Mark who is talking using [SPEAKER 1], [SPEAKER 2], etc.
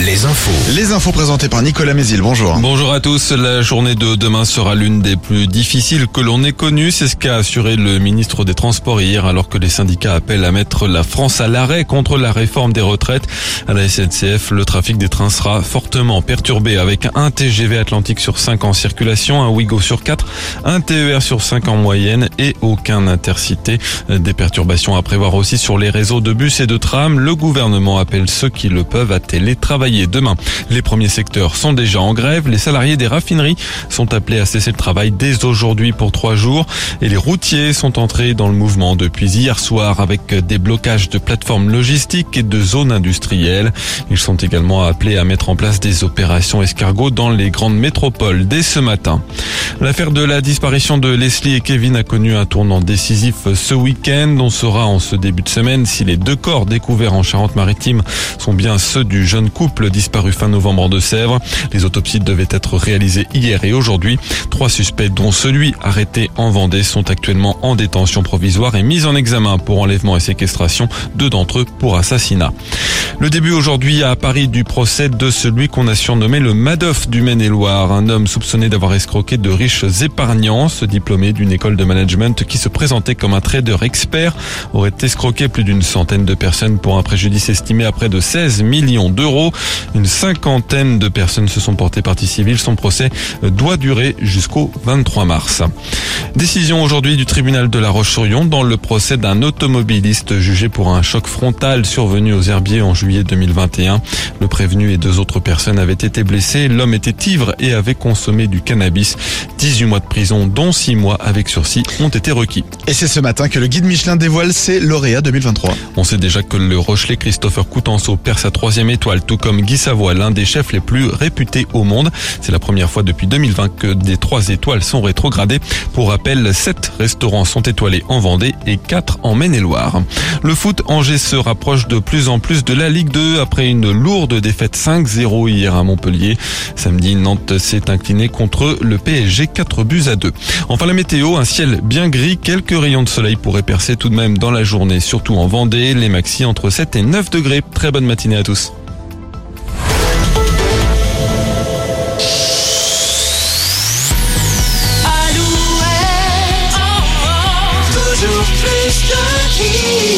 [SPEAKER 1] les infos.
[SPEAKER 2] Les infos présentées par Nicolas Mézil, bonjour.
[SPEAKER 3] Bonjour à tous. La journée de demain sera l'une des plus difficiles que l'on ait connues. C'est ce qu'a assuré le ministre des Transports hier alors que les syndicats appellent à mettre la France à l'arrêt contre la réforme des retraites. À la SNCF, le trafic des trains sera fortement perturbé avec un TGV Atlantique sur 5 en circulation, un Ouigo sur 4, un TER sur 5 en moyenne et aucun intercité. Des perturbations à prévoir aussi sur les réseaux de bus et de trams. Le gouvernement appelle ceux qui le peuvent à télétravailler demain. Les premiers secteurs sont déjà en grève. Les salariés des raffineries sont appelés à cesser le travail dès aujourd'hui pour trois jours. Et les routiers sont entrés dans le mouvement depuis hier soir avec des blocages de plateformes logistiques et de zones industrielles. Ils sont également appelés à mettre en place des opérations escargots dans les grandes métropoles dès ce matin. L'affaire de la disparition de Leslie et Kevin a connu un tournant décisif ce week-end. On saura en ce début de semaine si les deux corps découverts en Charente-Maritime sont bien ceux du jeune couple disparu fin novembre en Deux-Sèvres. Les autopsies devaient être réalisées hier et aujourd'hui. Trois suspects, dont celui arrêté en Vendée, sont actuellement en détention provisoire et mis en examen pour enlèvement et séquestration. Deux d'entre eux pour assassinat. Le début aujourd'hui à Paris du procès de celui qu'on a surnommé le Madoff du Maine-et-Loire, un homme soupçonné d'avoir escroqué de riches épargnants. Ce diplômé d'une école de management qui se présentait comme un trader expert aurait escroqué plus d'une centaine de personnes pour un préjudice estimé à près de 16 millions d'euros. Une cinquantaine de personnes se sont portées partie civile. Son procès doit durer jusqu'au 23 mars. Décision aujourd'hui du tribunal de la Roche-sur-Yon dans le procès d'un automobiliste jugé pour un choc frontal survenu aux herbiers en juillet 2021. Le prévenu et deux autres personnes avaient été blessés. L'homme était ivre et avait consommé du cannabis. 18 mois de prison, dont 6 mois avec sursis, ont été requis.
[SPEAKER 2] Et c'est ce matin que le guide Michelin dévoile ses lauréats 2023.
[SPEAKER 3] On sait déjà que le Rochelet Christopher Coutenceau perd sa troisième étoile, tout comme Guy Savoie, l'un des chefs les plus réputés au monde. C'est la première fois depuis 2020 que des trois étoiles sont rétrogradées. Pour rappel, sept restaurants sont étoilés en Vendée et quatre en Maine-et-Loire. Le foot, Angers se rapproche de plus en plus de la Ligue 2 après une lourde défaite 5-0 hier à Montpellier. Samedi, Nantes s'est incliné contre le PSG 4 buts à 2. Enfin la météo, un ciel bien gris, quelques rayons de soleil pourraient percer tout de même dans la journée, surtout en Vendée, les maxi entre 7 et 9 degrés. Très bonne matinée à tous. please don't